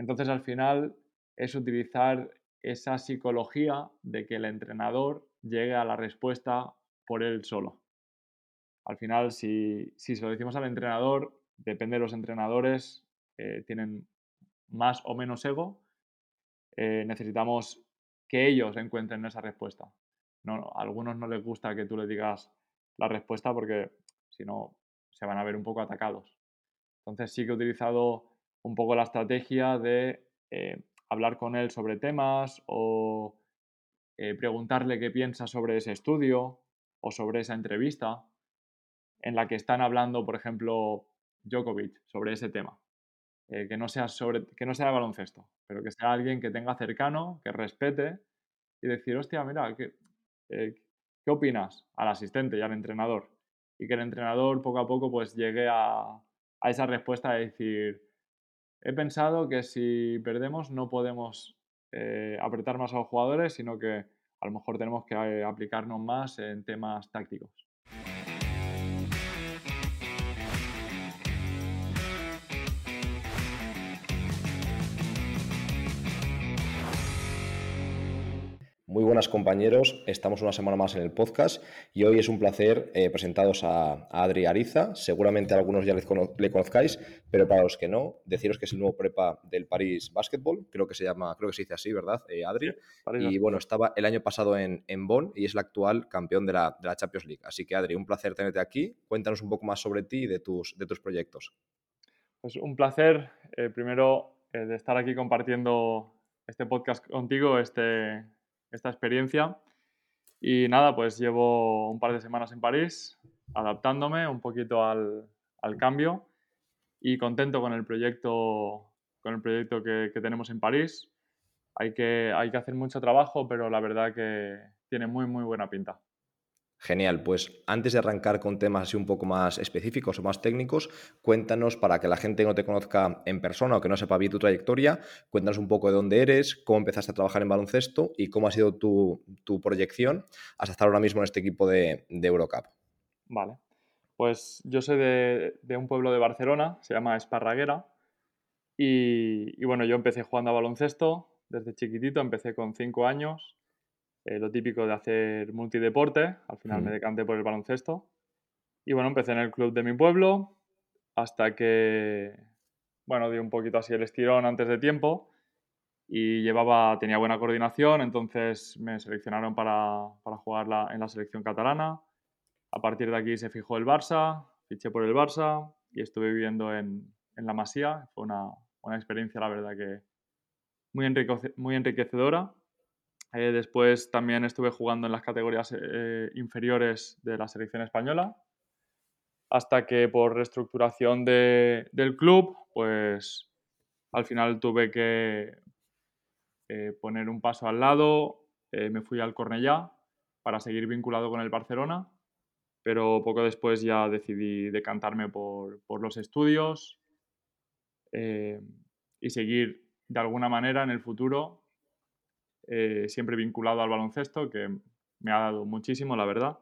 Entonces al final es utilizar esa psicología de que el entrenador llegue a la respuesta por él solo. Al final, si, si se lo decimos al entrenador, depende de los entrenadores, eh, tienen más o menos ego, eh, necesitamos que ellos encuentren esa respuesta. No, a algunos no les gusta que tú les digas la respuesta porque si no se van a ver un poco atacados. Entonces sí que he utilizado un poco la estrategia de eh, hablar con él sobre temas o eh, preguntarle qué piensa sobre ese estudio o sobre esa entrevista en la que están hablando, por ejemplo, Djokovic sobre ese tema. Eh, que, no sea sobre, que no sea baloncesto, pero que sea alguien que tenga cercano, que respete y decir, hostia, mira, ¿qué, ¿qué opinas? Al asistente y al entrenador. Y que el entrenador poco a poco pues llegue a, a esa respuesta de decir, he pensado que si perdemos no podemos eh, apretar más a los jugadores, sino que a lo mejor tenemos que eh, aplicarnos más en temas tácticos. Muy buenas compañeros, estamos una semana más en el podcast y hoy es un placer eh, presentaros a, Adri Ariza. Seguramente algunos ya le, conozcáis, pero para los que no, deciros que es el nuevo prepa del París Basketball, creo que se llama, creo que se dice así, ¿verdad, eh, Adri? y bueno, estaba el año pasado en, en Bonn y es el actual campeón de la, de la, Champions League. Así que Adri, un placer tenerte aquí. Cuéntanos un poco más sobre ti y de tus, de tus proyectos. Pues un placer, eh, primero, de estar aquí compartiendo este podcast contigo, este esta experiencia. Y nada, pues llevo un par de semanas en París, adaptándome un poquito al, cambio y contento con el proyecto, con el proyecto que, que, tenemos en París. Hay que, hay que hacer mucho trabajo, pero la verdad que tiene muy, muy buena pinta. Genial, pues antes de arrancar con temas así un poco más específicos o más técnicos, cuéntanos para que la gente no te conozca en persona o que no sepa bien tu trayectoria, cuéntanos un poco de dónde eres, cómo empezaste a trabajar en baloncesto y cómo ha sido tu, proyección hasta estar ahora mismo en este equipo de, Eurocup. Vale, pues yo soy de, un pueblo de Barcelona, se llama Esparraguera, y, y bueno, yo empecé jugando a baloncesto desde chiquitito, empecé con cinco años eh, lo típico de hacer multideporte, al final me decanté por el baloncesto. Y bueno, empecé en el club de mi pueblo hasta que, bueno, di un poquito así el estirón antes de tiempo y llevaba, tenía buena coordinación, entonces me seleccionaron para, para jugar en la selección catalana. A partir de aquí se fijó el Barça, fiché por el Barça y estuve viviendo en, en la Masía. Fue una, una, experiencia, la verdad, que muy, muy enriquecedora eh, después también estuve jugando en las categorías eh, inferiores de la selección española, hasta que por reestructuración del club, pues al final tuve que eh, poner un paso al lado, me fui al Cornellá para seguir vinculado con el Barcelona, pero poco después ya decidí decantarme por, por los estudios y seguir de alguna manera en el futuro eh, siempre vinculado al baloncesto, que me ha dado muchísimo, la verdad,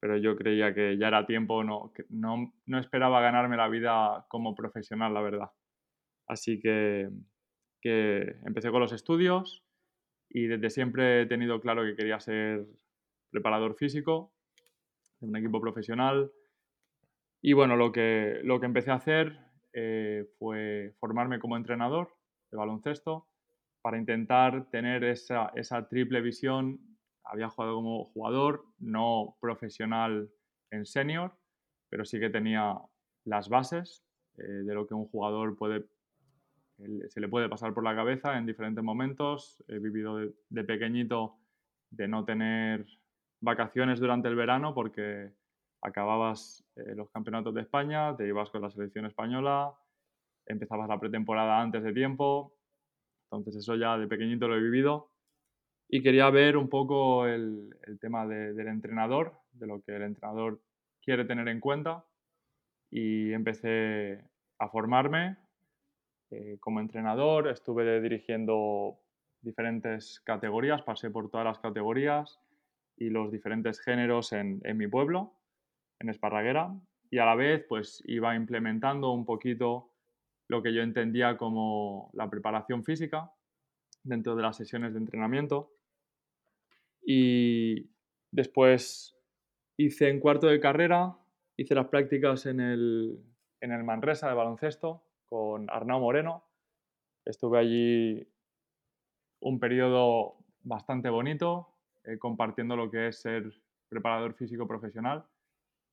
pero yo creía que ya era tiempo, no, no, no esperaba ganarme la vida como profesional, la verdad. Así que, que empecé con los estudios y desde siempre he tenido claro que quería ser preparador físico de un equipo profesional. Y bueno, lo que, lo que empecé a hacer eh, fue formarme como entrenador de baloncesto para intentar tener esa, triple visión. Había jugado como jugador, no profesional en senior, pero sí que tenía las bases eh, de lo que un jugador puede, se le puede pasar por la cabeza en diferentes momentos. He vivido de, pequeñito de no tener vacaciones durante el verano porque acababas eh, los campeonatos de España, te ibas con la selección española, empezabas la pretemporada antes de tiempo, entonces eso ya de pequeñito lo he vivido. Y quería ver un poco el, tema del entrenador, de lo que el entrenador quiere tener en cuenta. Y empecé a formarme eh, como entrenador. Estuve dirigiendo diferentes categorías, pasé por todas las categorías y los diferentes géneros en, en mi pueblo, en Esparraguera. Y a la vez pues iba implementando un poquito lo que yo entendía como la preparación física dentro de las sesiones de entrenamiento. Y después hice en cuarto de carrera, hice las prácticas en el, en el Manresa de baloncesto con Arnau Moreno. Estuve allí un periodo bastante bonito, eh, compartiendo lo que es ser preparador físico profesional.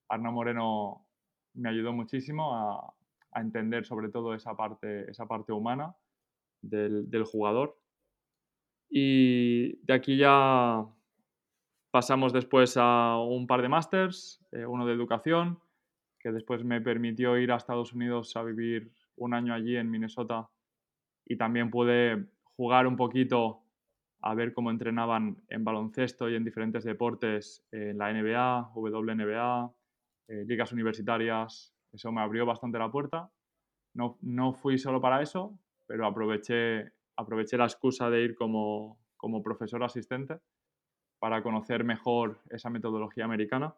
Arnau Moreno me ayudó muchísimo entender sobre todo esa parte, esa parte humana del, jugador. Y de aquí ya pasamos después a un par de másters, eh, uno de educación, que después me permitió ir a Estados Unidos a vivir un año allí en Minnesota y también pude jugar un poquito a ver cómo entrenaban en baloncesto y en diferentes deportes en la NBA, WNBA, eh, ligas universitarias. Eso me abrió bastante la puerta. No, no fui solo para eso, pero aproveché, aproveché la excusa de ir como, como profesor asistente para conocer mejor esa metodología americana.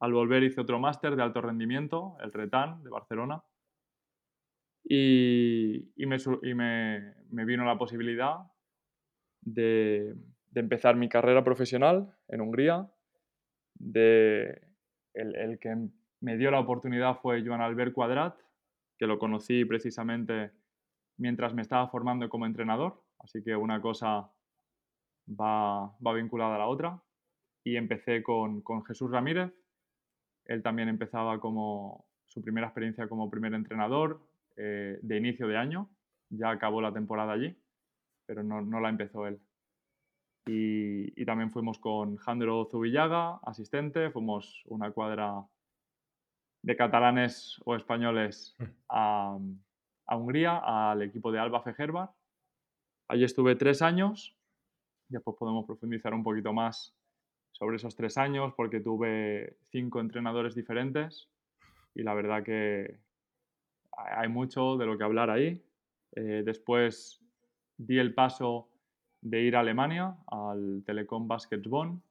Al volver hice otro máster de alto rendimiento, el RETAN de Barcelona, y, y, me, y me, me, vino la posibilidad de, de, empezar mi carrera profesional en Hungría. De, el, el, que me dio la oportunidad fue Joan Albert Cuadrat, que lo conocí precisamente mientras me estaba formando como entrenador, así que una cosa va, vinculada a la otra. Y empecé con, Jesús Ramírez, él también empezaba como su primera experiencia como primer entrenador eh, de inicio de año, ya acabó la temporada allí, pero no, no la empezó él. Y, y, también fuimos con Jandro Zubillaga, asistente, fuimos una cuadra de catalanes o españoles mm. a, a Hungría, al equipo de Alba Fejerbar. Allí estuve tres años, después podemos profundizar un poquito más sobre esos tres años porque tuve cinco entrenadores diferentes y la verdad que hay mucho de lo que hablar ahí. Eh, después di el paso de ir a Alemania, al Telecom Baskets Bonn,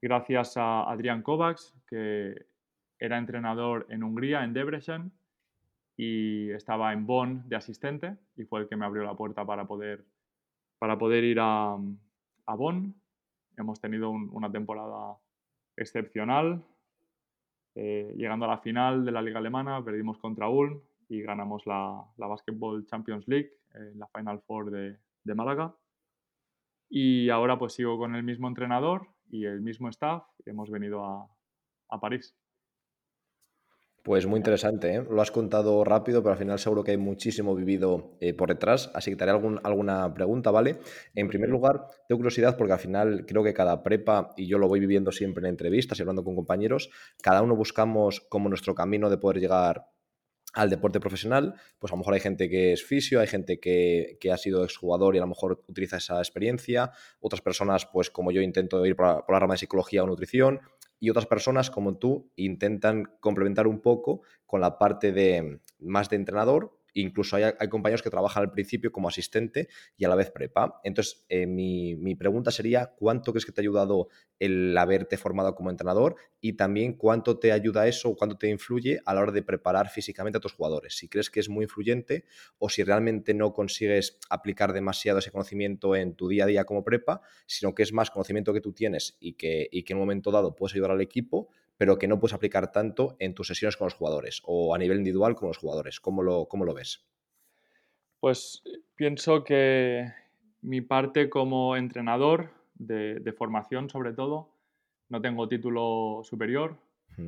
gracias a Adrián Kovacs, que era entrenador en Hungría, en Debrecen, y estaba en Bonn de asistente, y fue el que me abrió la puerta para poder, para poder ir a, a Bonn Hemos tenido una temporada excepcional. Eh, llegando a la final de la Liga Alemana, perdimos contra Ulm y ganamos la, la Basketball Champions League, en la Final Four de, de, Málaga. Y ahora pues sigo con el mismo entrenador y el mismo staff y hemos venido a, a París. Pues muy interesante, ¿eh? lo has contado rápido, pero al final seguro que hay muchísimo vivido eh, por detrás, así que te haré algún, alguna pregunta, ¿vale? En primer lugar, tengo curiosidad porque al final creo que cada prepa, y yo lo voy viviendo siempre en entrevistas y hablando con compañeros, cada uno buscamos como nuestro camino de poder llegar al deporte profesional, pues a lo mejor hay gente que es fisio, hay gente que, que, ha sido exjugador y a lo mejor utiliza esa experiencia, otras personas, pues como yo intento ir por por la rama de psicología o nutrición, y otras personas como tú intentan complementar un poco con la parte de más de entrenador. Incluso hay, compañeros que trabajan al principio como asistente y a la vez prepa. Entonces, eh, mi, mi, pregunta sería, ¿cuánto crees que te ha ayudado el haberte formado como entrenador? Y también, ¿cuánto te ayuda eso o cuánto te influye a la hora de preparar físicamente a tus jugadores? Si crees que es muy influyente o si realmente no consigues aplicar demasiado ese conocimiento en tu día a día como prepa, sino que es más conocimiento que tú tienes y que, y que en un momento dado puedes ayudar al equipo, pero que no puedes aplicar tanto en tus sesiones con los jugadores o a nivel individual con los jugadores. ¿Cómo lo, cómo lo ves? Pues pienso que mi parte como entrenador de, de formación sobre todo, no tengo título superior,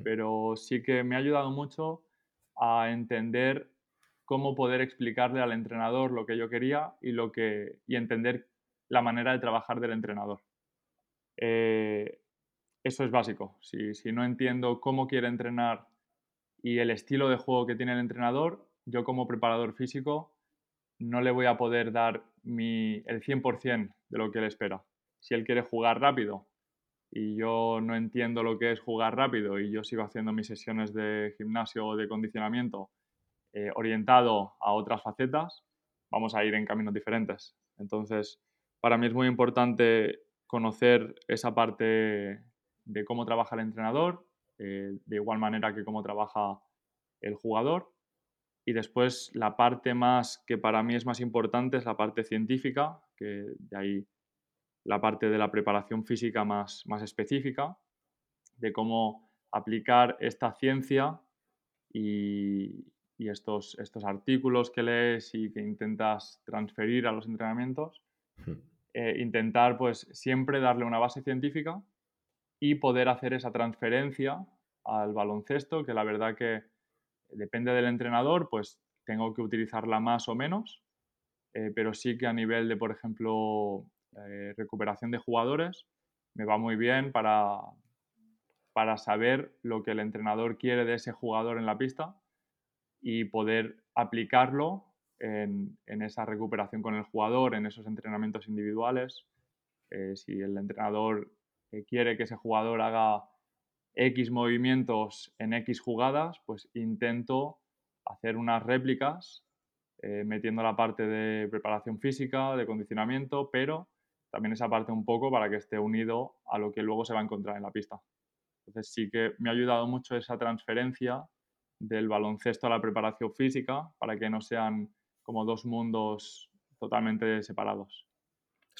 pero sí que me ha ayudado mucho a entender cómo poder explicarle al entrenador lo que yo quería y, lo que, y entender la manera de trabajar del entrenador. Eh, eso es básico. Si, si, no entiendo cómo quiere entrenar y el estilo de juego que tiene el entrenador, yo como preparador físico no le voy a poder dar mi, el 100% de lo que él espera. Si él quiere jugar rápido y yo no entiendo lo que es jugar rápido y yo sigo haciendo mis sesiones de gimnasio o de condicionamiento eh, orientado a otras facetas, vamos a ir en caminos diferentes. Entonces, para mí es muy importante conocer esa parte de cómo trabaja el entrenador, eh, de igual manera que cómo trabaja el jugador. Y después la parte más que para mí es más importante es la parte científica, que de ahí la parte de la preparación física más, más específica, de cómo aplicar esta ciencia y, estos, estos artículos que lees y que intentas transferir a los entrenamientos, eh, intentar pues siempre darle una base científica y poder hacer esa transferencia al baloncesto, que la verdad que depende del entrenador, pues tengo que utilizarla más o menos, eh, pero sí que a nivel de, por ejemplo, eh, recuperación de jugadores, me va muy bien para, para saber lo que el entrenador quiere de ese jugador en la pista y poder aplicarlo en, esa recuperación con el jugador, en esos entrenamientos individuales. Eh, si el entrenador quiere que ese jugador haga X movimientos en X jugadas, pues intento hacer unas réplicas eh, metiendo la parte de preparación física, de condicionamiento, pero también esa parte un poco para que esté unido a lo que luego se va a encontrar en la pista. Entonces sí que me ha ayudado mucho esa transferencia del baloncesto a la preparación física para que no sean como dos mundos totalmente separados.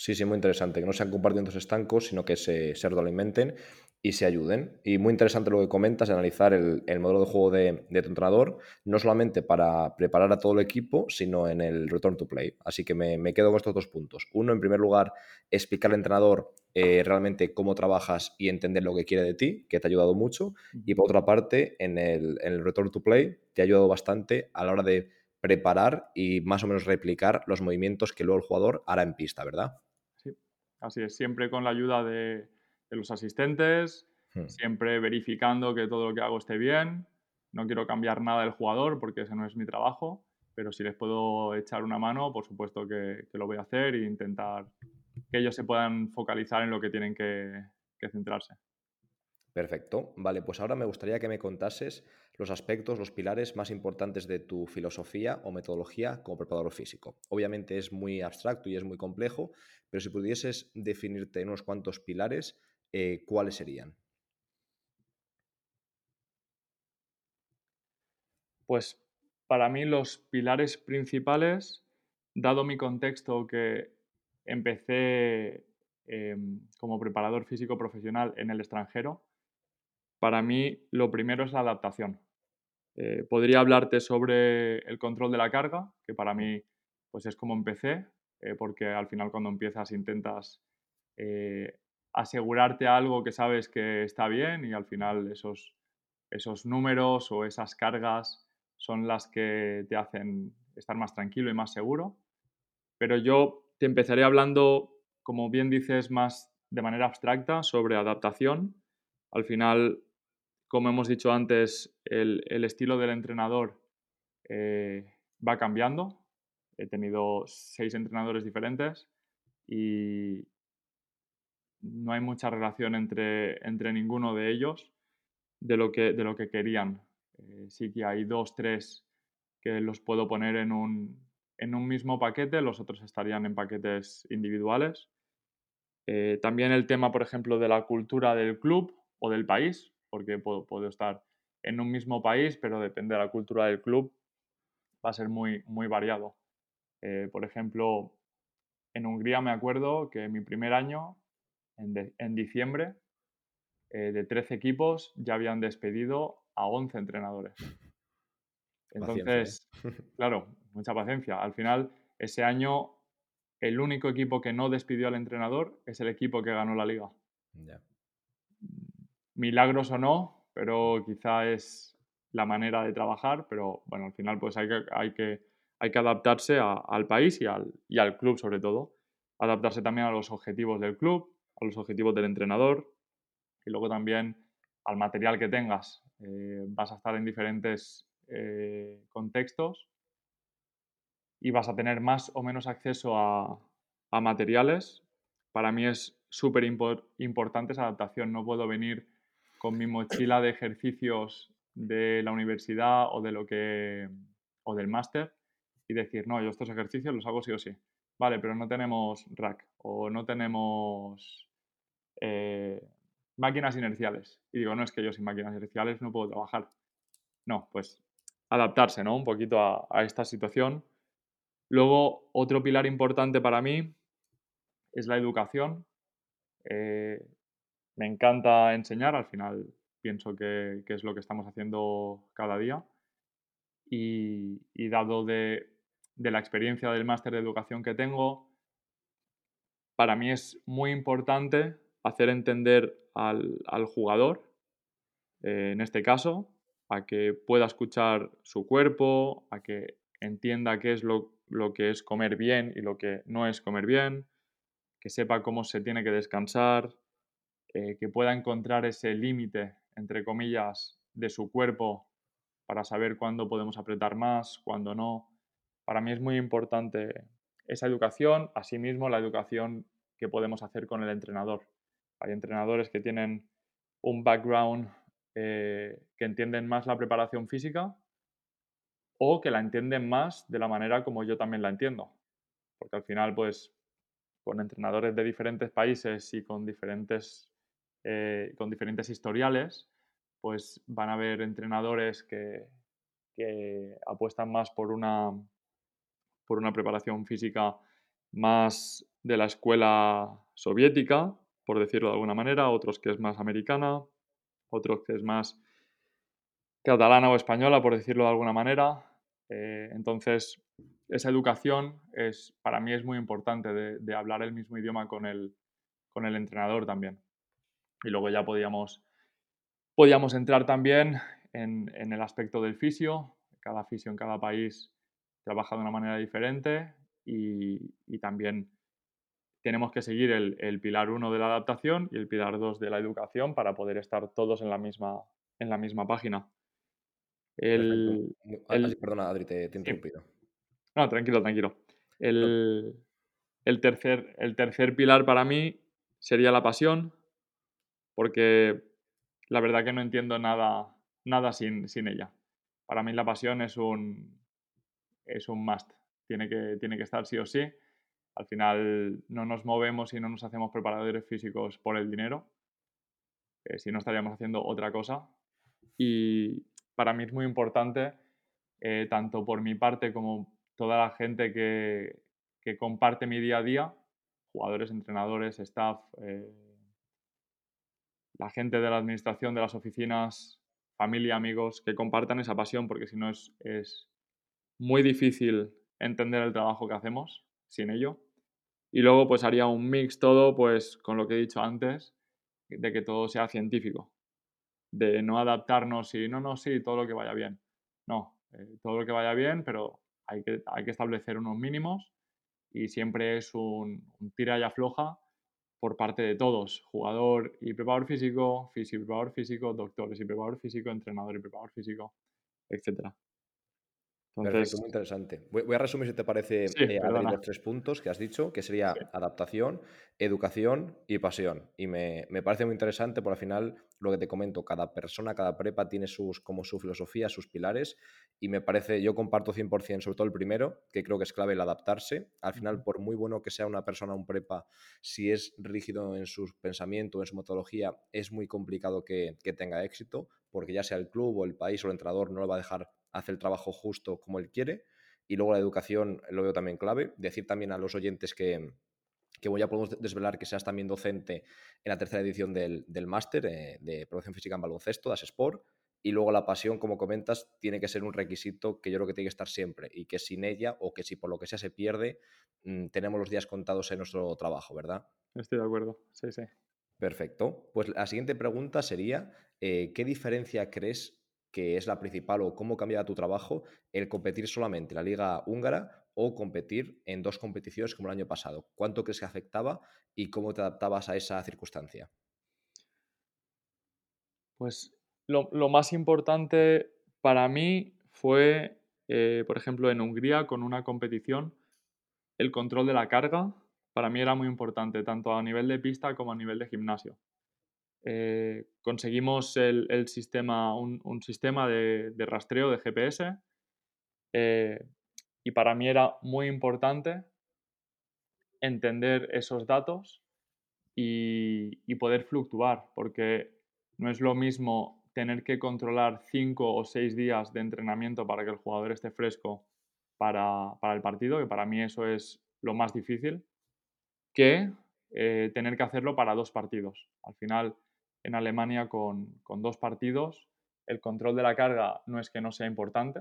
Sí, sí, muy interesante. Que no sean compartimentos estancos, sino que se, se retroalimenten y se ayuden. Y muy interesante lo que comentas, analizar el, modelo de juego de, tu entrenador, no solamente para preparar a todo el equipo, sino en el return to play. Así que me, quedo con estos dos puntos. Uno, en primer lugar, explicar al entrenador eh, realmente cómo trabajas y entender lo que quiere de ti, que te ha ayudado mucho. Y por otra parte, en el, en el return to play, te ha ayudado bastante a la hora de preparar y más o menos replicar los movimientos que luego el jugador hará en pista, ¿verdad? Sí, así es, siempre con la ayuda de, los asistentes, hmm. siempre verificando que todo lo que hago esté bien. No quiero cambiar nada del jugador porque ese no es mi trabajo, pero si les puedo echar una mano, por supuesto que, lo voy a hacer e intentar que ellos se puedan focalizar en lo que tienen que centrarse. Perfecto. Vale, pues ahora me gustaría que me contases los aspectos, los pilares más importantes de tu filosofía o metodología como preparador físico. Obviamente es muy abstracto y es muy complejo, pero si pudieses definirte en unos cuantos pilares, eh, ¿cuáles serían? Pues para mí los pilares principales, dado mi contexto que empecé em, como preparador físico profesional en el extranjero, para mí lo primero es la adaptación. Eh, podría hablarte sobre el control de la carga, que para mí pues es como empecé, eh, porque al final cuando empiezas intentas eh, asegurarte algo que sabes que está bien y al final esos, esos números o esas cargas son las que te hacen estar más tranquilo y más seguro. Pero yo te empezaré hablando, como bien dices, más de manera abstracta sobre adaptación. Al final como hemos dicho antes, el, estilo del entrenador eh, va cambiando. He tenido seis entrenadores diferentes y no hay mucha relación entre, entre ninguno de ellos de lo que, de lo que querían. Eh, sí que hay dos, tres que los puedo poner en un, en un mismo paquete, los otros estarían en paquetes individuales. Eh, también el tema, por ejemplo, de la cultura del club o del país porque puedo, estar en un mismo país, pero depende de la cultura del club, va a ser muy, muy variado. Eh, por ejemplo, en Hungría me acuerdo que mi primer año, en, diciembre, eh, de 13 equipos ya habían despedido a 11 entrenadores. Entonces, claro, mucha paciencia. Al final, ese año, el único equipo que no despidió al entrenador es el equipo que ganó la liga milagros o no, pero quizá es la manera de trabajar, pero bueno, al final pues hay que, hay que, hay que adaptarse al país y al, y al club sobre todo. Adaptarse también a los objetivos del club, a los objetivos del entrenador y luego también al material que tengas. Eh, vas a estar en diferentes eh, contextos y vas a tener más o menos acceso a, a materiales. Para mí es súper importante esa adaptación. No puedo venir con mi mochila de ejercicios de la universidad o de lo que o del máster y decir, no, yo estos ejercicios los hago sí o sí. Vale, pero no tenemos rack o no tenemos eh, máquinas inerciales. Y digo, no, es que yo sin máquinas inerciales no puedo trabajar. No, pues adaptarse, ¿no? Un poquito a, esta situación. Luego, otro pilar importante para mí es la educación. Eh, me encanta enseñar, al final pienso que, es lo que estamos haciendo cada día. Y, dado de, la experiencia del máster de educación que tengo, para mí es muy importante hacer entender al, jugador, eh, en este caso, a que pueda escuchar su cuerpo, a que entienda qué es lo, que es comer bien y lo que no es comer bien, que sepa cómo se tiene que descansar, eh, que pueda encontrar ese límite, entre comillas, de su cuerpo para saber cuándo podemos apretar más, cuándo no. Para mí es muy importante esa educación, asimismo la educación que podemos hacer con el entrenador. Hay entrenadores que tienen un background eh, que entienden más la preparación física o que la entienden más de la manera como yo también la entiendo. Porque al final, pues, con entrenadores de diferentes países y con diferentes, eh, con diferentes historiales, pues van a haber entrenadores que, apuestan más por una, preparación física más de la escuela soviética, por decirlo de alguna manera, otros que es más americana, otros que es más catalana o española, por decirlo de alguna manera. Eh, entonces, esa educación es, para mí es muy importante de, hablar el mismo idioma con el entrenador también. Y luego ya podíamos, podíamos entrar también en, el aspecto del fisio. Cada fisio en cada país trabaja de una manera diferente y, y también tenemos que seguir el, pilar 1 de la adaptación y el pilar 2 de la educación para poder estar todos en la misma, en la misma página. El, perdona, Adri, te, he interrumpido. No, tranquilo, tranquilo. El, tercer, el tercer pilar para mí sería la pasión, porque la verdad que no entiendo nada, nada sin, sin ella. Para mí la pasión es un, es un must. Tiene que, tiene que estar sí o sí al final no nos movemos y no nos hacemos preparadores físicos por el dinero, si no estaríamos haciendo otra cosa. Y para mí es muy importante, eh, tanto por mi parte como toda la gente que, comparte mi día a día, jugadores, entrenadores, staff, eh, la gente de la administración de las oficinas, familia, amigos, que compartan esa pasión, porque si no es, es muy difícil entender el trabajo que hacemos sin ello. Y luego pues haría un mix todo pues con lo que he dicho antes, de que todo sea científico, de no adaptarnos y no, no, sí, todo lo que vaya bien. No, eh, todo lo que vaya bien, pero hay que, hay que establecer unos mínimos y siempre es un, tira y afloja por parte de todos, jugador y preparador físico, físico y preparador físico, doctores y preparador físico, entrenador y preparador físico, etcétera. Perfecto, muy interesante. Voy, a resumir, si te parece, eh, los tres puntos que has dicho, que sería adaptación, educación y pasión. Y me, parece muy interesante, por al final, lo que te comento, cada persona, cada prepa tiene sus, como su filosofía, sus pilares, y me parece, yo comparto 100%, sobre todo el primero, que creo que es clave el adaptarse. Al final, por muy bueno que sea una persona, un prepa, si es rígido en su pensamiento, en su metodología, es muy complicado que, que tenga éxito, porque ya sea el club o el país o el entrenador no lo va a dejar hace el trabajo justo como él quiere. Y luego la educación lo veo también clave. Decir también a los oyentes que, que ya podemos desvelar que seas también docente en la tercera edición del, del máster eh, de producción física en baloncesto, das Sport. Y luego la pasión, como comentas, tiene que ser un requisito que yo creo que tiene que estar siempre y que sin ella o que si por lo que sea se pierde, mm, tenemos los días contados en nuestro trabajo, ¿verdad? Estoy de acuerdo, sí, sí. Perfecto. Pues la siguiente pregunta sería, eh, ¿qué diferencia crees que es la principal o cómo cambiaba tu trabajo el competir solamente en la liga húngara o competir en dos competiciones como el año pasado? ¿Cuánto crees que afectaba y cómo te adaptabas a esa circunstancia? Pues lo, más importante para mí fue, eh, por ejemplo, en Hungría con una competición, el control de la carga. Para mí era muy importante, tanto a nivel de pista como a nivel de gimnasio. Eh, conseguimos el, sistema, un, sistema de, rastreo de GPS eh, y para mí era muy importante entender esos datos y, poder fluctuar, porque no es lo mismo tener que controlar cinco o seis días de entrenamiento para que el jugador esté fresco para, el partido, que para mí eso es lo más difícil, que eh, tener que hacerlo para dos partidos. Al final, en Alemania con, dos partidos, el control de la carga no es que no sea importante,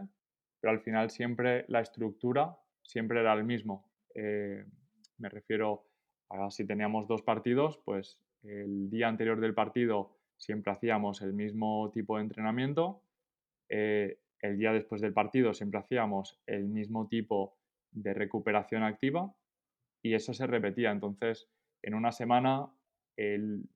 pero al final siempre la estructura siempre era el mismo. Eh, me refiero a si teníamos dos partidos, pues el día anterior del partido siempre hacíamos el mismo tipo de entrenamiento. Eh, el día después del partido siempre hacíamos el mismo tipo de recuperación activa y eso se repetía. Entonces, en una semana,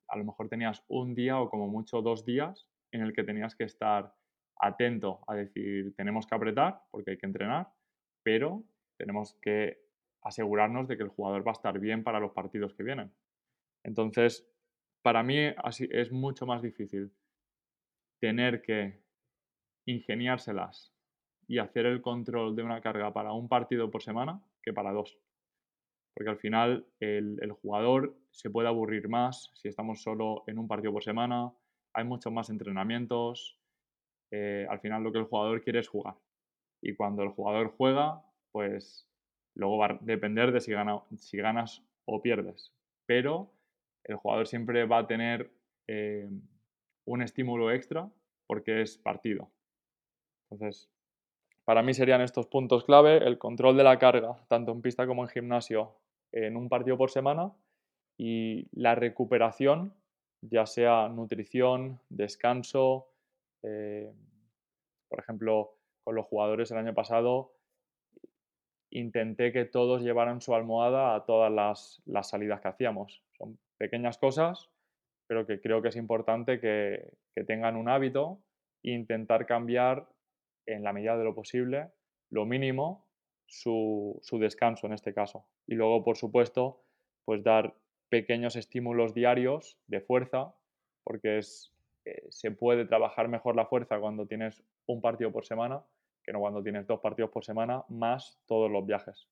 a lo mejor tenías un día o como mucho dos días en el que tenías que estar atento a decir, tenemos que apretar porque hay que entrenar, pero tenemos que asegurarnos de que el jugador va a estar bien para los partidos que vienen. Entonces, para mí así es mucho más difícil tener que ingeniárselas y hacer el control de una carga para un partido por semana que para dos. Porque al final el, jugador se puede aburrir más si estamos solo en un partido por semana, hay muchos más entrenamientos, eh, al final lo que el jugador quiere es jugar. Y cuando el jugador juega, pues luego va a depender de si, si ganas o pierdes. Pero el jugador siempre va a tener eh, un estímulo extra porque es partido. Entonces, para mí serían estos puntos clave, el control de la carga, tanto en pista como en gimnasio, en un partido por semana, y la recuperación, ya sea nutrición, descanso, eh, por ejemplo, con los jugadores el año pasado, intenté que todos llevaran su almohada a todas las, las salidas que hacíamos. Son pequeñas cosas, pero que creo que es importante que, tengan un hábito e intentar cambiar en la medida de lo posible, lo mínimo, su, descanso en este caso. Y luego, por supuesto, pues dar pequeños estímulos diarios de fuerza, porque es, eh, se puede trabajar mejor la fuerza cuando tienes un partido por semana que no cuando tienes dos partidos por semana más todos los viajes.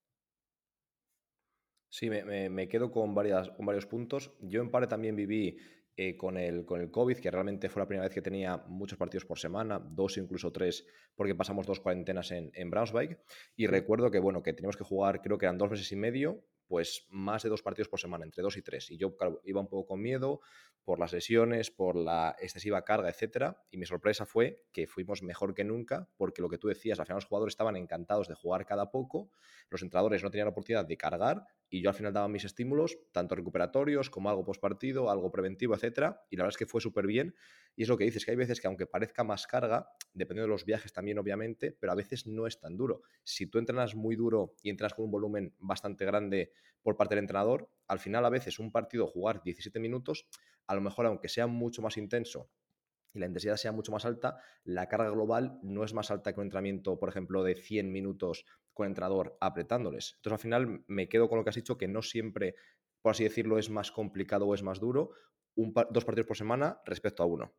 Sí, me, quedo con, varias, con varios puntos. Yo en parte también viví eh, con, el, con el COVID, que realmente fue la primera vez que tenía muchos partidos por semana, dos incluso tres, porque pasamos dos cuarentenas en, en Braunschweig. Y recuerdo que, bueno, que teníamos que jugar, creo que eran dos meses y medio, pues más de dos partidos por semana, entre dos y tres. Y yo iba un poco con miedo por las lesiones, por la excesiva carga, etcétera. Y mi sorpresa fue que fuimos mejor que nunca, porque lo que tú decías, al final los jugadores estaban encantados de jugar cada poco, los entrenadores no tenían la oportunidad de cargar, y yo al final daba mis estímulos, tanto recuperatorios como algo postpartido, algo preventivo, etcétera. Y la verdad es que fue súper bien. Y es lo que dices, que hay veces que aunque parezca más carga, dependiendo de los viajes también, obviamente, pero a veces no es tan duro. Si tú entrenas muy duro y entrenas con un volumen bastante grande por parte del entrenador, al final a veces un partido jugar 17 minutos, a lo mejor aunque sea mucho más intenso y la intensidad sea mucho más alta, la carga global no es más alta que un entrenamiento, por ejemplo, de 100 minutos con el entrenador apretándoles. Entonces, al final me quedo con lo que has dicho, que no siempre, por así decirlo, es más complicado o es más duro un dos partidos por semana respecto a uno.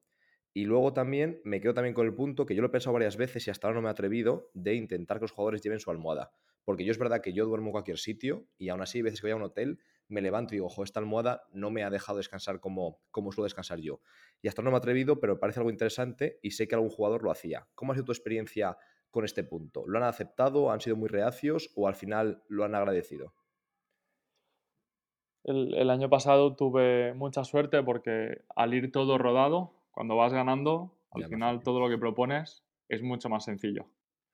Y luego también me quedo también con el punto que yo lo he pensado varias veces y hasta ahora no me he atrevido de intentar que los jugadores lleven su almohada. Porque yo es verdad que yo duermo en cualquier sitio y aún así, a veces que voy a un hotel, me levanto y digo, ojo, esta almohada no me ha dejado descansar como, como suelo descansar yo. Y hasta ahora no me he atrevido, pero parece algo interesante y sé que algún jugador lo hacía. ¿Cómo ha sido tu experiencia con este punto? ¿Lo han aceptado? ¿Han sido muy reacios o al final lo han agradecido? El, año pasado tuve mucha suerte porque al ir todo rodado, cuando vas ganando, al final todo lo que propones es mucho más sencillo.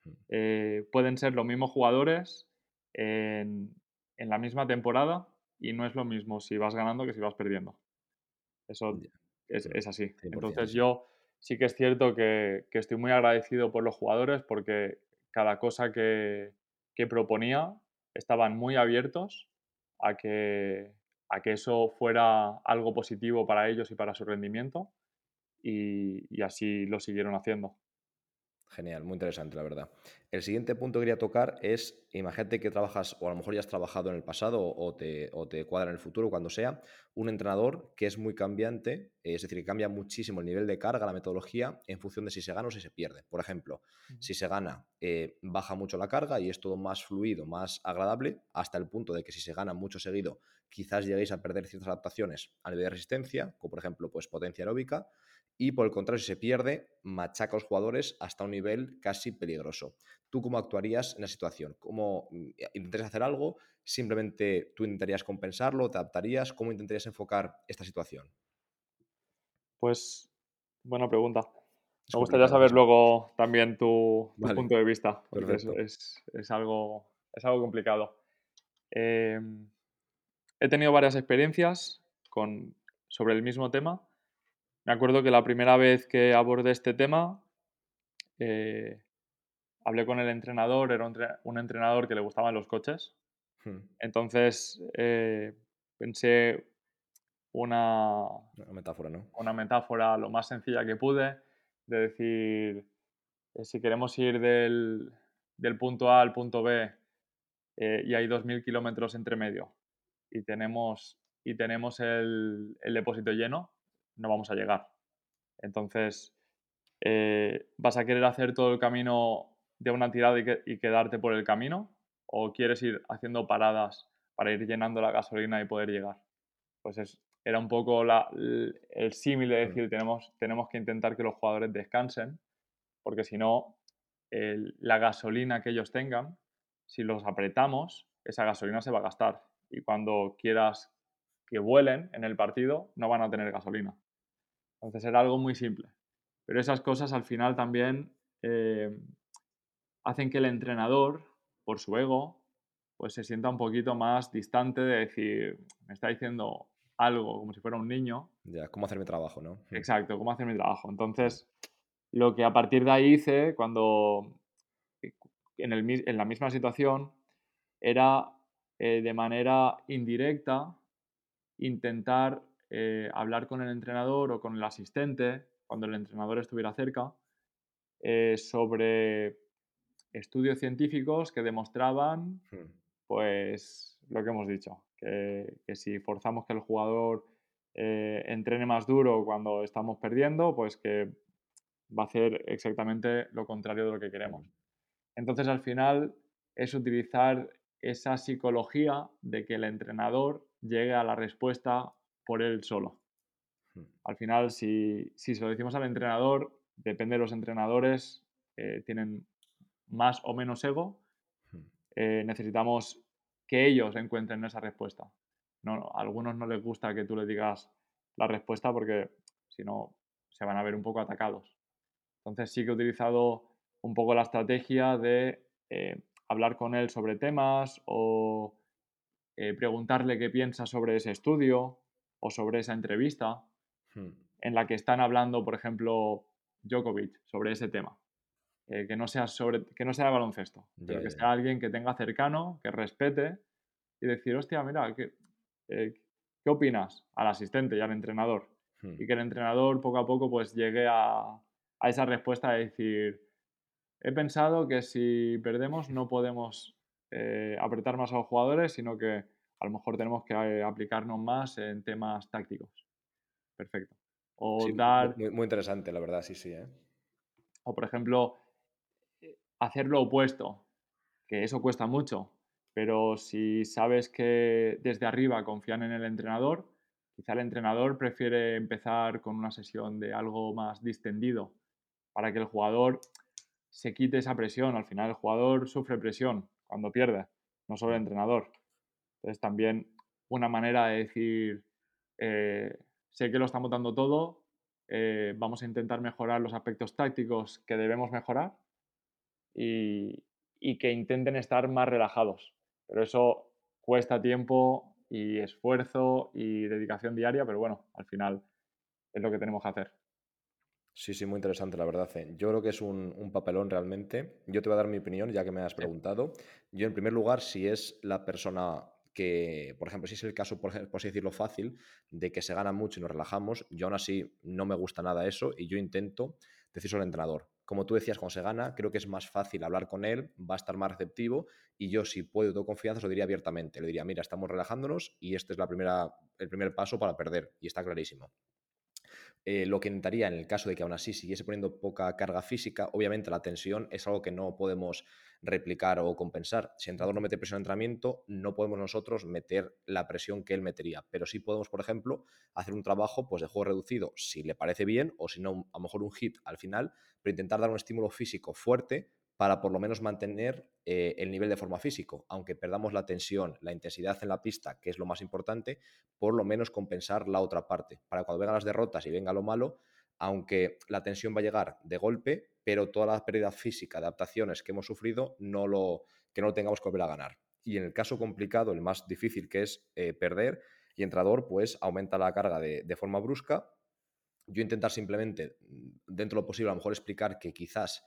Mm. Eh, pueden ser los mismos jugadores en, la misma temporada y no es lo mismo si vas ganando que si vas perdiendo. Eso es, así. Entonces yo sí que es cierto que, estoy muy agradecido por los jugadores porque cada cosa que, que proponía estaban muy abiertos a que, a que eso fuera algo positivo para ellos y para su rendimiento y, así lo siguieron haciendo. Genial, muy interesante, la verdad. El siguiente punto que quería tocar es, imagínate que trabajas, o a lo mejor ya has trabajado en el pasado o te, o te cuadra en el futuro, cuando sea, un entrenador que es muy cambiante, es decir, que cambia muchísimo el nivel de carga, la metodología, en función de si se gana o si se pierde. Por ejemplo, si se gana, eh, baja mucho la carga y es todo más fluido, más agradable, hasta el punto de que si se gana mucho seguido, quizás lleguéis a perder ciertas adaptaciones a nivel de resistencia, como por ejemplo, pues potencia aeróbica y por el contrario, si se pierde, machaca a los jugadores hasta un nivel casi peligroso. ¿Tú cómo actuarías en la situación? ¿Cómo mm, intentarías hacer algo? ¿Simplemente tú intentarías compensarlo? ¿Te adaptarías? ¿Cómo intentarías enfocar esta situación? Pues, buena pregunta. Me gustaría saber luego también tu, punto de vista, porque es, algo, es algo complicado. Em, he tenido varias experiencias con, sobre el mismo tema. Me acuerdo que la primera vez que abordé este tema, eh, hablé con el entrenador, era un, entrenador que le gustaban los coches. Hmm. Entonces eh, pensé una, una metáfora, ¿no? Una metáfora lo más sencilla que pude, de decir, eh, si queremos ir del, punto A al punto B y hay 2.000 kilómetros entre medio y tenemos y tenemos el, depósito lleno, no vamos a llegar. Entonces, eh, ¿vas a querer hacer todo el camino de una tirada y, quedarte por el camino? ¿O quieres ir haciendo paradas para ir llenando la gasolina y poder llegar? Pues es, era un poco el, símil de decir, tenemos, tenemos que intentar que los jugadores descansen, porque si no, la gasolina que ellos tengan, si los apretamos, esa gasolina se va a gastar. Y cuando quieras que vuelen en el partido no van a tener gasolina. Entonces era algo muy simple. Pero esas cosas al final también eh, hacen que el entrenador, por su ego, pues se sienta un poquito más distante de decir, me está diciendo algo como si fuera un niño. Ya, cómo hacer mi trabajo, ¿no? Hmm. Exacto, cómo hacer mi trabajo. Entonces, lo que a partir de ahí hice cuando en, el, en la misma situación era eh, de manera indirecta intentar eh, hablar con el entrenador o con el asistente, cuando el entrenador estuviera cerca, eh, sobre estudios científicos que demostraban hmm. pues lo que hemos dicho, que, si forzamos que el jugador eh, entrene más duro cuando estamos perdiendo, pues que va a hacer exactamente lo contrario de lo que queremos. Hmm. Entonces al final es utilizar esa psicología de que el entrenador llegue a la respuesta por él solo. Hmm. Al final, si, si se lo decimos al entrenador, depende de los entrenadores, eh, tienen más o menos ego, hmm. eh, necesitamos que ellos encuentren esa respuesta. No, a algunos no les gusta que tú les digas la respuesta porque si no se van a ver un poco atacados. Entonces sí que he utilizado un poco la estrategia de eh, hablar con él sobre temas o eh, preguntarle qué piensa sobre ese estudio o sobre esa entrevista hmm. en la que están hablando, por ejemplo, Djokovic sobre ese tema. Eh, que, no sea sobre, que no sea baloncesto, pero que sea alguien que tenga cercano, que respete y decir, hostia, mira, ¿qué, eh, ¿qué opinas? Al asistente y al entrenador. Hmm. Y que el entrenador poco a poco pues llegue a, a esa respuesta de decir, he pensado que si perdemos no podemos eh, apretar más a los jugadores, sino que a lo mejor tenemos que eh, aplicarnos más en temas tácticos. Perfecto. O dar... Muy, interesante, la verdad, sí, sí. ¿eh? O, por ejemplo, hacer lo opuesto, que eso cuesta mucho, pero si sabes que desde arriba confían en el entrenador, quizá el entrenador prefiere empezar con una sesión de algo más distendido para que el jugador se quite esa presión. Al final el jugador sufre presión cuando pierde, no solo el entrenador. Entonces también una manera de decir, eh, sé que lo estamos dando todo, eh, vamos a intentar mejorar los aspectos tácticos que debemos mejorar y, que intenten estar más relajados. Pero eso cuesta tiempo y esfuerzo y dedicación diaria, pero bueno, al final es lo que tenemos que hacer. Sí, sí, muy interesante, la verdad. Eh. Yo creo que es un, papelón realmente. Yo te voy a dar mi opinión, ya que me has preguntado. Yo, en primer lugar, si es la persona que, por ejemplo, si es el caso, por, así decirlo fácil, de que se gana mucho y nos relajamos, yo aún así no me gusta nada eso y yo intento decir al entrenador. Como tú decías, cuando se gana, creo que es más fácil hablar con él, va a estar más receptivo y yo, si puedo, tengo confianza, lo diría abiertamente. Le diría, mira, estamos relajándonos y este es el primer paso para perder y está clarísimo. Eh, lo que intentaría en el caso de que aún así siguiese poniendo poca carga física, obviamente la tensión es algo que no podemos replicar o compensar. Si el entrenador no mete presión en entrenamiento, no podemos nosotros meter la presión que él metería, pero sí podemos, por ejemplo, hacer un trabajo pues, de juego reducido si le parece bien o si no, a lo mejor un hit al final, pero intentar dar un estímulo físico fuerte para por lo menos mantener eh, el nivel de forma físico. Aunque perdamos la tensión, la intensidad en la pista, que es lo más importante, por lo menos compensar la otra parte. Para cuando vengan las derrotas y venga lo malo, aunque la tensión va a llegar de golpe, pero toda la pérdida física, adaptaciones que hemos sufrido, no lo, que no lo tengamos que volver a ganar. Y en el caso complicado, el más difícil que es eh, perder, y entrador, pues aumenta la carga de, de forma brusca. Yo intentar simplemente, dentro de lo posible, a lo mejor explicar que quizás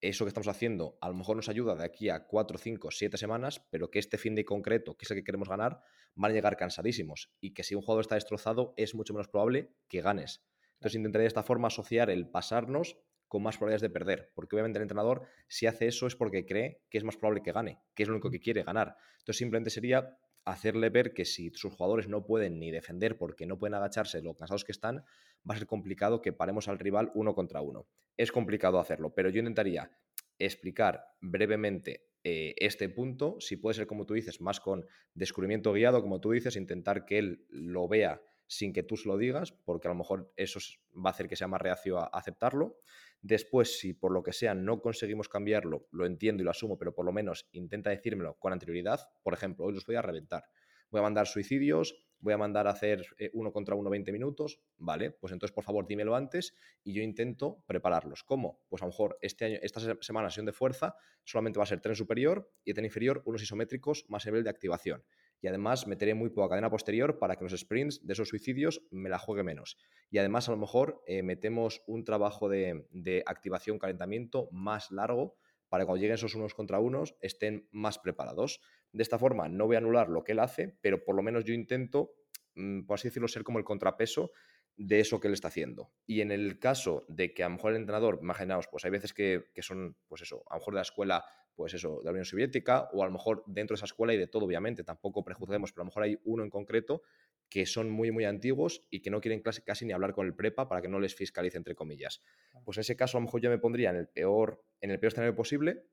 eso que estamos haciendo a lo mejor nos ayuda de aquí a 4, 5, 7 semanas, pero que este fin de concreto, que es el que queremos ganar, van a llegar cansadísimos y que si un jugador está destrozado es mucho menos probable que ganes. Entonces intentaré de esta forma asociar el pasarnos con más probabilidades de perder, porque obviamente el entrenador si hace eso es porque cree que es más probable que gane, que es lo único que quiere ganar. Entonces simplemente sería hacerle ver que si sus jugadores no pueden ni defender porque no pueden agacharse lo cansados que están, va a ser complicado que paremos al rival uno contra uno. Es complicado hacerlo, pero yo intentaría explicar brevemente eh, este punto, si puede ser como tú dices, más con descubrimiento guiado, como tú dices, intentar que él lo vea sin que tú se lo digas, porque a lo mejor eso va a hacer que sea más reacio a aceptarlo. Después, si por lo que sea no conseguimos cambiarlo, lo entiendo y lo asumo, pero por lo menos intenta decírmelo con anterioridad. Por ejemplo, hoy los voy a reventar. Voy a mandar suicidios, voy a mandar a hacer eh, uno contra uno 20 minutos. Vale, pues entonces por favor dímelo antes y yo intento prepararlos. ¿Cómo? Pues a lo mejor este año, esta semana sesión de fuerza solamente va a ser tren superior y tren inferior unos isométricos más nivel de activación y además meteré muy poca cadena posterior para que los sprints de esos suicidios me la juegue menos. Y además a lo mejor eh, metemos un trabajo de, de activación, calentamiento más largo para que cuando lleguen esos unos contra unos estén más preparados. De esta forma no voy a anular lo que él hace, pero por lo menos yo intento, mm, por así decirlo, ser como el contrapeso de eso que él está haciendo. Y en el caso de que a lo mejor el entrenador, imaginaos, pues hay veces que, que, son, pues eso, a lo mejor de la escuela pues eso, de la Unión Soviética, o a lo mejor dentro de esa escuela y de todo, obviamente, tampoco prejuzguemos, pero a lo mejor hay uno en concreto que son muy, muy antiguos y que no quieren casi ni hablar con el prepa para que no les fiscalice, entre comillas. Pues en ese caso, a lo mejor yo me pondría en el peor, en el peor escenario posible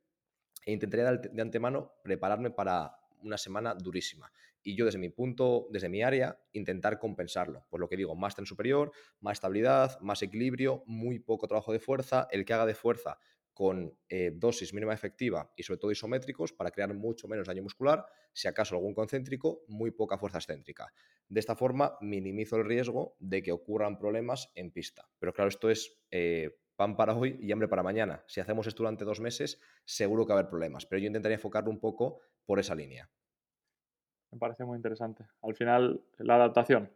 e intentaría de antemano prepararme para una semana durísima. Y yo desde mi punto, desde mi área, intentar compensarlo. Pues lo que digo, más tren superior, más estabilidad, más equilibrio, muy poco trabajo de fuerza. El que haga de fuerza con eh, dosis mínima efectiva y sobre todo isométricos para crear mucho menos daño muscular, si acaso algún concéntrico, muy poca fuerza excéntrica. De esta forma minimizo el riesgo de que ocurran problemas en pista. Pero claro, esto es eh, pan para hoy y hambre para mañana. Si hacemos esto durante dos meses, seguro que va a haber problemas, pero yo intentaría enfocarlo un poco por esa línea. Me parece muy interesante. Al final, la adaptación.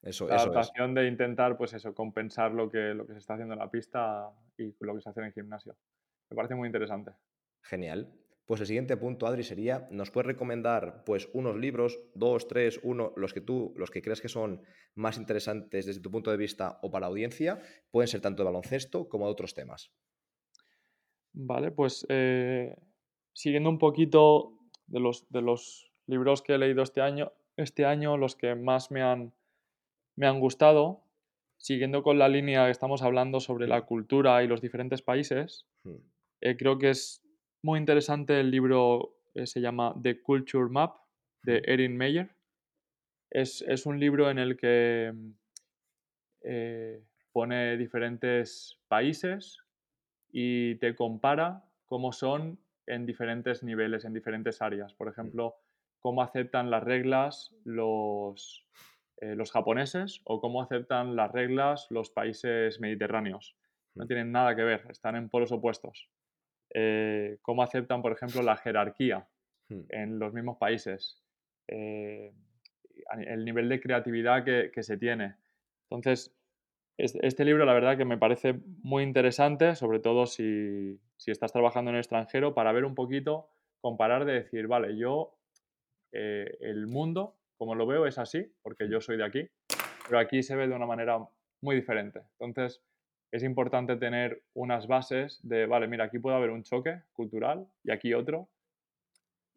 Eso, la adaptación de intentar, pues eso, compensar lo que, lo que se está haciendo en la pista y lo que se hace en el gimnasio. Me parece muy interesante. Genial. Pues el siguiente punto, Adri, sería, ¿nos puedes recomendar pues unos libros, dos, tres, uno, los que tú, los que crees que son más interesantes desde tu punto de vista o para la audiencia? Pueden ser tanto de baloncesto como de otros temas. Vale, pues eh, siguiendo un poquito de los, de los libros que he leído este año, este año los que más me han, me han gustado, siguiendo con la línea que estamos hablando sobre la cultura y los diferentes países, hmm. Eh, creo que es muy interesante el libro que se llama The Culture Map de. Erin Meyer. Es, un libro en el que eh, pone diferentes países y te compara cómo son en diferentes niveles, en diferentes áreas. Por hmm. ejemplo, cómo aceptan las reglas los, eh, los japoneses o cómo aceptan las reglas los países mediterráneos. No hmm. tienen nada que ver, están en polos opuestos. Eh, cómo aceptan, por ejemplo, la jerarquía hmm. en los mismos países. Eh, el nivel de creatividad que, se tiene. Entonces, este libro la verdad que me parece muy interesante, sobre todo si, si, estás trabajando en el extranjero, para ver un poquito, comparar de decir, vale, yo, el mundo como lo veo es así, porque yo soy de aquí, pero aquí se ve de una manera muy diferente. Entonces, es importante tener unas bases de, vale, mira, aquí puede haber un choque cultural y aquí otro.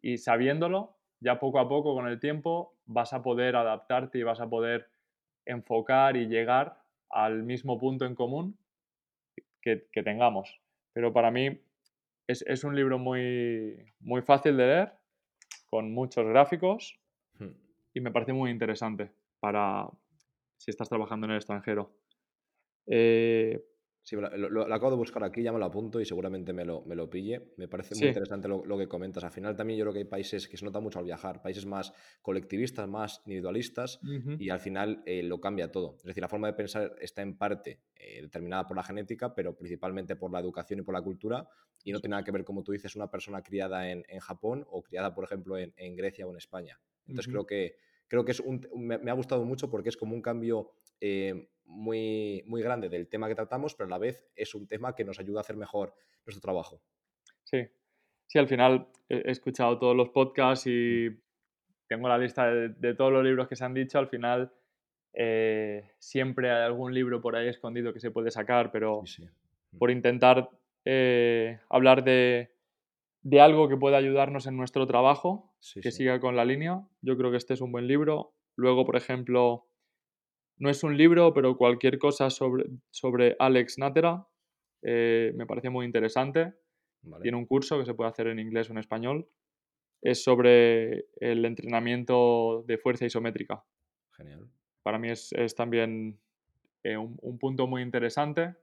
Y sabiéndolo, ya poco a poco con el tiempo vas a poder adaptarte y vas a poder enfocar y llegar al mismo punto en común que, que tengamos. Pero para mí, es, un libro muy, muy fácil de leer, con muchos gráficos hmm. y me parece muy interesante para si estás trabajando en el extranjero. Eh, Sí, lo, acabo de buscar aquí, ya me lo apunto y seguramente me lo, me lo pille. Me parece muy interesante lo, que comentas. Al final también yo creo que hay países que se nota mucho al viajar, países más colectivistas, más individualistas y al final eh, lo cambia todo. Es decir, la forma de pensar está en parte eh, determinada por la genética, pero principalmente por la educación y por la cultura y no tiene nada que ver, como tú dices, una persona criada en, Japón o criada, por ejemplo, en, Grecia o en España. Entonces creo que creo que es un, me, ha gustado mucho porque es como un cambio eh, muy, muy grande del tema que tratamos, pero a la vez es un tema que nos ayuda a hacer mejor nuestro trabajo. Sí, sí, al final he escuchado todos los podcasts y tengo la lista de, todos los libros que se han dicho. Al final eh, siempre hay algún libro por ahí escondido que se puede sacar, pero mm. por intentar eh, hablar de, algo que pueda ayudarnos en nuestro trabajo, que siga con la línea, yo creo que este es un buen libro. Luego, por ejemplo, no es un libro, pero cualquier cosa sobre, sobre Alex Natera eh, me parece muy interesante. Tiene un curso que se puede hacer en inglés o en español. Es sobre el entrenamiento de fuerza isométrica. Genial. Para mí es, también eh, un, punto muy interesante.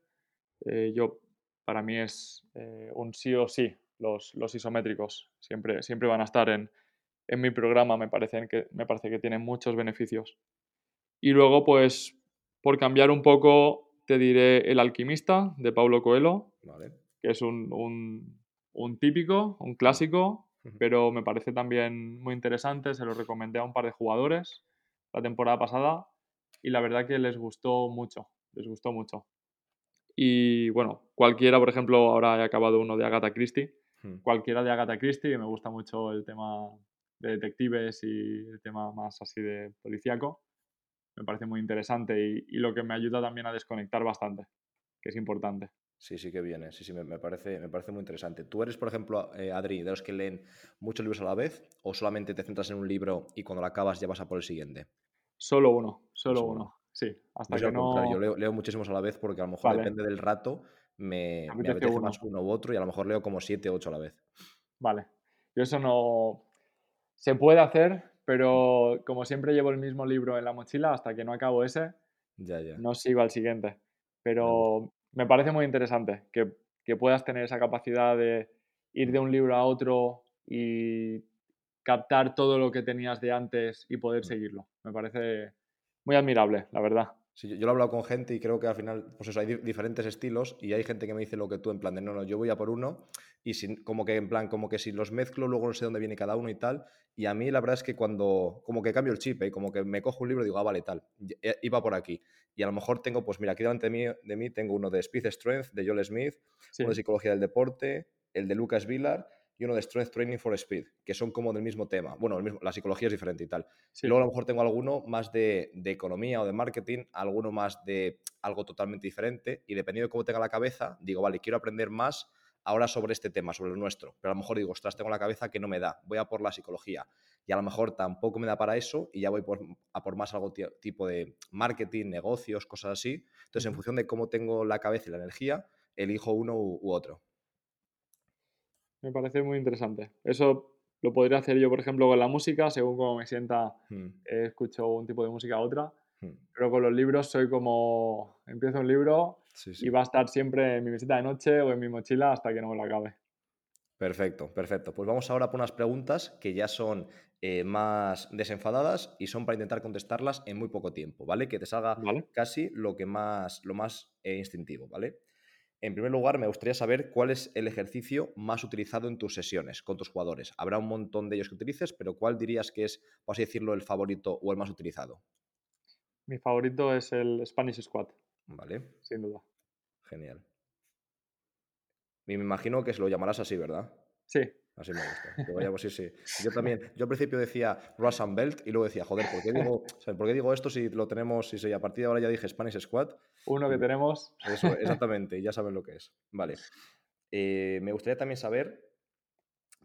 Eh, yo, para mí es un sí o sí los, los isométricos. Siempre, siempre van a estar en, en mi programa. Me, parecen que, me parece que tienen muchos beneficios. Y luego, pues, por cambiar un poco, te diré El alquimista de Paulo Coelho, que es un, típico, un clásico, pero me parece también muy interesante. Se lo recomendé a un par de jugadores la temporada pasada y la verdad que les gustó mucho, les gustó mucho. Y bueno, cualquiera, por ejemplo, ahora he acabado uno de Agatha Christie, cualquiera de Agatha Christie, me gusta mucho el tema de detectives y el tema más así de policíaco me parece muy interesante y, lo que me ayuda también a desconectar bastante, que es importante. Sí, sí que viene, sí, sí, me, parece, me parece muy interesante. ¿Tú eres, por ejemplo, eh, Adri, de los que leen muchos libros a la vez o solamente te centras en un libro y cuando lo acabas ya vas a por el siguiente? Solo uno, solo uno, sí. Hasta que no... Yo leo, leo, muchísimos a la vez porque a lo mejor depende del rato, me, me apetece más uno u otro y a lo mejor leo como siete o ocho a la vez. Vale, yo eso no... Se puede hacer, pero como siempre llevo el mismo libro en la mochila, hasta que no acabo ese, no sigo al siguiente. Pero me parece muy interesante que, puedas tener esa capacidad de ir de un libro a otro y captar todo lo que tenías de antes y poder seguirlo. Me parece muy admirable, la verdad. Sí, yo, lo he hablado con gente y creo que al final, pues eso, hay diferentes estilos y hay gente que me dice lo que tú, en plan de no, no, yo voy a por uno y sin, como que en plan, como que si los mezclo, luego no sé dónde viene cada uno y tal. Y a mí la verdad es que cuando, como que cambio el chip, ¿eh? como que me cojo un libro y digo, ah, vale, tal, eh, iba por aquí. Y a lo mejor tengo, pues mira, aquí delante de mí, de mí tengo uno de Speed Strength, de Joel Smith, uno de Psicología del Deporte, el de Lucas Villar y uno de Strength Training for Speed, que son como del mismo tema. Bueno, la psicología es diferente y tal. Y luego a lo mejor tengo alguno más de, economía o de marketing, alguno más de algo totalmente diferente y dependiendo de cómo tenga la cabeza, digo, vale, quiero aprender más ahora sobre este tema, sobre el nuestro. Pero a lo mejor digo, ostras, tengo la cabeza que no me da, voy a por la psicología. Y a lo mejor tampoco me da para eso y ya voy a por más algo tipo de marketing, negocios, cosas así. Entonces, en función de cómo tengo la cabeza y la energía, elijo uno u otro. Me parece muy interesante. Eso lo podría hacer yo, por ejemplo, con la música, según cómo me sienta, hmm. escucho un tipo de música a otra. Hmm. Pero con los libros soy como, empiezo un libro y va a estar siempre en mi visita de noche o en mi mochila hasta que no me lo acabe. Perfecto, perfecto. Pues vamos ahora por unas preguntas que ya son eh, más desenfadadas y son para intentar contestarlas en muy poco tiempo, ¿vale? Que te salga casi lo que más, lo más eh, instintivo, ¿vale? En primer lugar, me gustaría saber cuál es el ejercicio más utilizado en tus sesiones con tus jugadores. Habrá un montón de ellos que utilices, pero ¿cuál dirías que es, por así decirlo, el favorito o el más utilizado? Mi favorito es el Spanish Squat. Vale. Sin duda. Genial. Me imagino que se lo llamarás así, ¿verdad? Sí. Así me gusta. Pues sí, sí. Yo también, yo al principio decía Russian Belt y luego decía, joder, ¿por qué digo, ¿por qué digo esto si lo tenemos, si a partir de ahora ya dije Spanish Squad? Uno que tenemos. Eso, exactamente, ya saben lo que es. Vale. Eh, me gustaría también saber,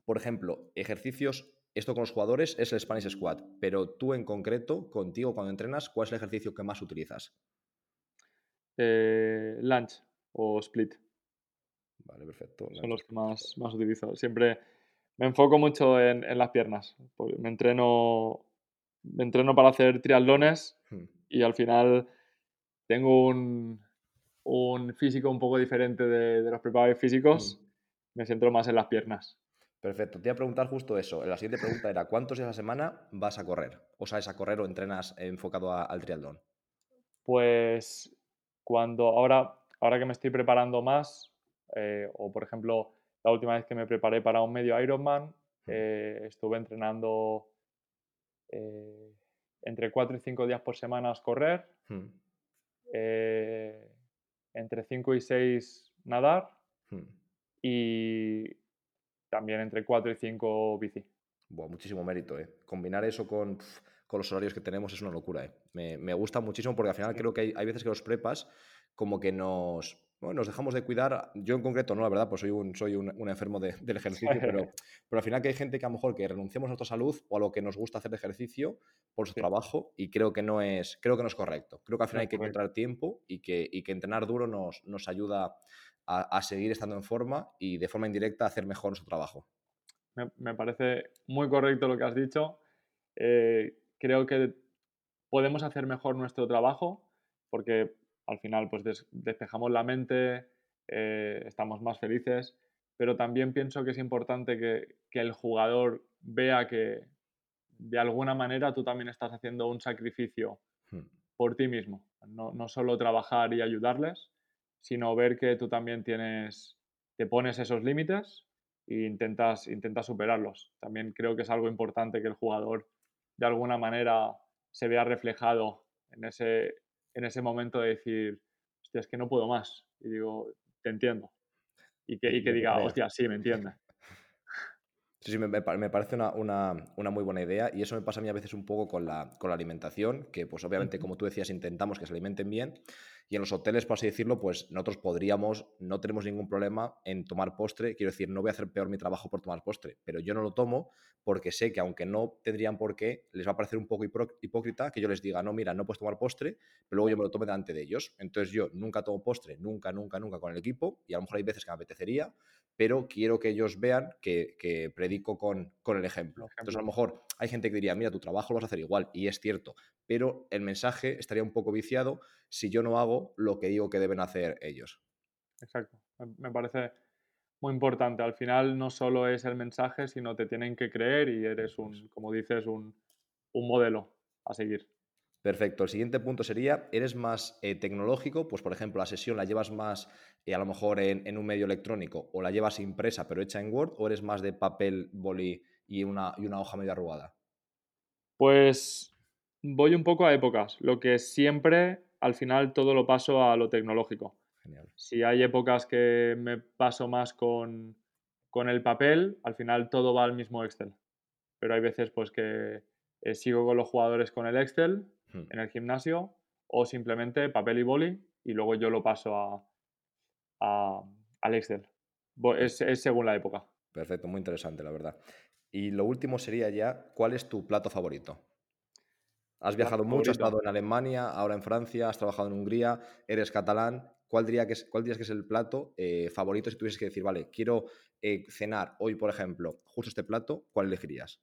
por ejemplo, ejercicios, esto con los jugadores es el Spanish Squad, pero tú en concreto, contigo cuando entrenas, ¿cuál es el ejercicio que más utilizas? Eh, lunch o split. Vale, perfecto. Son los que más, más utilizo. Siempre me enfoco mucho en, en las piernas. Me entreno, me entreno para hacer triatlones Hmm. y al final tengo un, un físico un poco diferente de, de los preparadores físicos. Hmm. Me centro más en las piernas. Perfecto. Te iba a preguntar justo eso. La siguiente pregunta era, ¿cuántos días a la semana vas a correr? ¿O sales a correr o entrenas enfocado a- al triatlón? Pues cuando ahora, ahora que me estoy preparando más, eh, o por ejemplo, la última vez que me preparé para un medio Ironman, eh, estuve entrenando eh, entre 4 y 5 días por semana correr, Hmm. eh, entre 5 y 6 nadar Hmm. y también entre 4 y 5 bici. Buah, muchísimo mérito, ¿eh? Combinar eso con, con los horarios que tenemos es una locura, ¿eh? Me, me gusta muchísimo porque al final creo que hay, hay veces que los prepas como que nos, bueno, nos dejamos de cuidar. Yo en concreto no, la verdad, pues soy un, soy un, un enfermo de- del ejercicio, pero, pero al final que hay gente que a lo mejor que renunciamos a nuestra salud o a lo que nos gusta hacer de ejercicio por su Sí. trabajo y creo que no es, creo que no es correcto. Creo que al No final hay que correcto. encontrar tiempo y que, y que entrenar duro nos, nos ayuda a, a seguir estando en forma y de forma indirecta a hacer mejor nuestro trabajo. Me, me parece muy correcto lo que has dicho. Eh, creo que podemos hacer mejor nuestro trabajo porque al final pues des- despejamos la mente, eh, estamos más felices, pero también pienso que es importante que, que el jugador vea que de alguna manera tú también estás haciendo un sacrificio Hmm. por ti mismo. No, no solo trabajar y ayudarles, sino ver que tú también tienes, te pones esos límites e intentas, intentas superarlos. También creo que es algo importante que el jugador de alguna manera se vea reflejado en ese, en ese momento de decir, hostia, es que no puedo más. Y digo, te entiendo. Y que, y que Lo diga, hostia, sí, me entiende. Sí, sí, me, me pa- me parece una, una- una muy buena idea y eso me pasa a mí a veces un poco con la, con la alimentación, que pues obviamente, como tú decías, intentamos que se alimenten bien y en los hoteles, por así decirlo, pues nosotros podríamos, no tenemos ningún problema en tomar postre, quiero decir, no voy a hacer peor mi trabajo por tomar postre, pero yo no lo tomo porque sé que aunque no tendrían por qué, les va a parecer un poco hipócrita que yo les diga, no, mira, no puedes tomar postre, pero luego yo me lo tome delante de ellos. Entonces yo nunca tomo postre, nunca, nunca, nunca con el equipo y a lo mejor hay veces que me apetecería, pero quiero que ellos vean que, que predico con, con el ejemplo. Entonces, a lo mejor hay gente que diría, mira, tu trabajo lo vas a hacer igual, y es cierto, pero el mensaje estaría un poco viciado si yo no hago lo que digo que deben hacer ellos. Exacto. Me- parece muy importante. Al final no solo es el mensaje, sino te tienen que creer y eres un, como dices, un, un modelo a seguir. Perfecto. El siguiente punto sería, ¿eres más eh, tecnológico? Pues, por ejemplo, la sesión la llevas más eh, a lo mejor en, en un medio electrónico o la llevas impresa pero hecha en Word o eres más de papel, boli y una, y una hoja medio arrugada. Pues voy un poco a épocas. Lo que siempre, al final, todo lo paso a lo tecnológico. Genial. Si hay épocas que me paso más con, con el papel, al final todo va al mismo Excel. Pero hay veces pues que eh, sigo con los jugadores con el Excel Hmm. en el gimnasio o simplemente papel y boli y luego yo lo paso a, a- al Excel. Es, es según la época. Perfecto, muy interesante, la verdad. Y lo último sería ya, ¿cuál es tu plato favorito? Has Plato viajado mucho, has estado en Alemania, ahora en Francia, has trabajado en Hungría, eres catalán. ¿Cuál, diría que es, cuál dirías que es el plato eh, favorito si tuvieses que decir, vale, quiero eh, cenar hoy, por ejemplo, justo este plato, ¿cuál elegirías?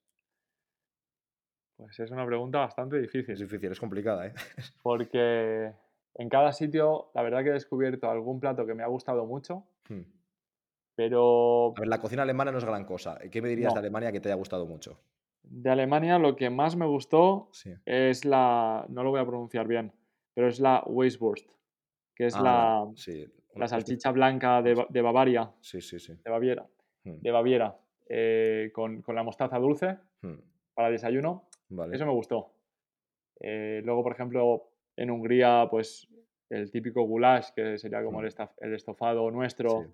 Pues es una pregunta bastante Es difícil. difícil, es complicada, ¿eh? Porque en cada sitio, la verdad que he descubierto algún plato que me ha gustado mucho, Hmm. pero A ver, la cocina alemana no es gran cosa. ¿Qué me dirías de. Alemania que te haya gustado mucho? De Alemania lo que más me gustó Sí. es la, no lo voy a pronunciar bien, pero es la Weisswurst, que es Ah, la, sí, la salchicha blanca de, Ba- de Bavaria, Sí, sí, sí. de Baviera, Hmm. de Baviera, eh, con, con la mostaza dulce Hmm. para desayuno. Vale. Eso me gustó. Eh, luego, por ejemplo, en Hungría, pues el típico goulash, que sería como el, Hmm. el estofado nuestro, Sí.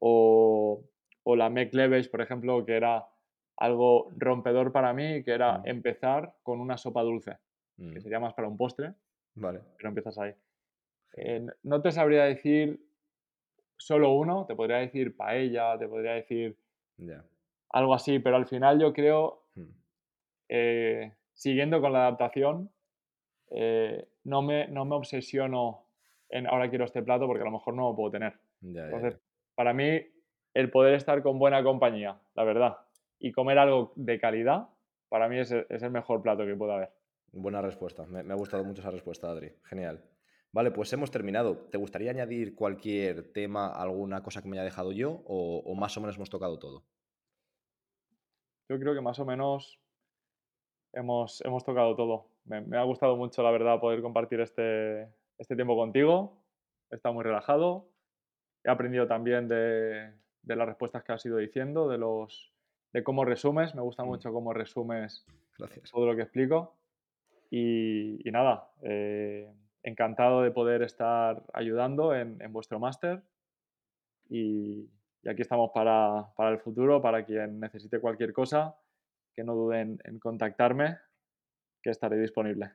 o, o la Mekleves, por ejemplo, que era algo rompedor para mí, que era Hmm. empezar con una sopa dulce, que Hmm. sería más para un postre, Vale. pero empiezas ahí. Eh, no te sabría decir solo uno, te podría decir paella, te podría decir Ya. algo así, pero al final yo creo. Eh, siguiendo con la adaptación, eh, no, me, no me obsesiono en ahora quiero este plato porque a lo mejor no lo puedo tener. Ya, Entonces, ya. para mí el poder estar con buena compañía, la verdad, y comer algo de calidad, para mí es, el mejor plato que pueda haber. Buena respuesta, me, ha gustado mucho esa respuesta, Adri. Genial. Vale, pues hemos terminado. ¿Te gustaría añadir cualquier tema, alguna cosa que me haya dejado yo o, más o menos hemos tocado todo? Yo creo que más o menos hemos, hemos tocado todo. Me, ha gustado mucho, la verdad, poder compartir este, este tiempo contigo. He estado muy relajado. He aprendido también de, de las respuestas que has ido diciendo, de, los, de cómo resumes. Me gusta mm. mucho cómo resumes todo lo que explico. Y, nada, eh, encantado de poder estar ayudando en, vuestro máster. Y, aquí estamos para, para, el futuro, para quien necesite cualquier cosa, que no duden en contactarme, que estaré disponible.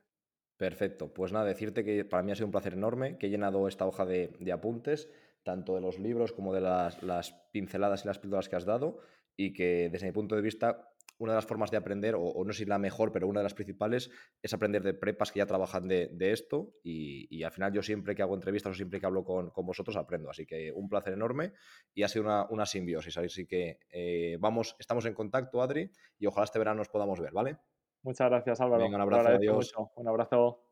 Perfecto. Pues nada, decirte que para mí ha sido un placer enorme, que he llenado esta hoja de, de apuntes tanto de los libros como de las, pinceladas y las píldoras que has dado, y que desde mi punto de vista, una de las formas de aprender, o, no sé si la mejor, pero una de las principales, es aprender de prepas que ya trabajan de, esto, y, al final yo siempre que hago entrevistas o siempre que hablo con, vosotros aprendo, así que un placer enorme y ha sido una, simbiosis, así que eh, vamos, estamos en contacto, Adri, y ojalá este verano nos podamos ver, ¿vale? Muchas gracias, Álvaro. un abrazo, adiós. Un abrazo.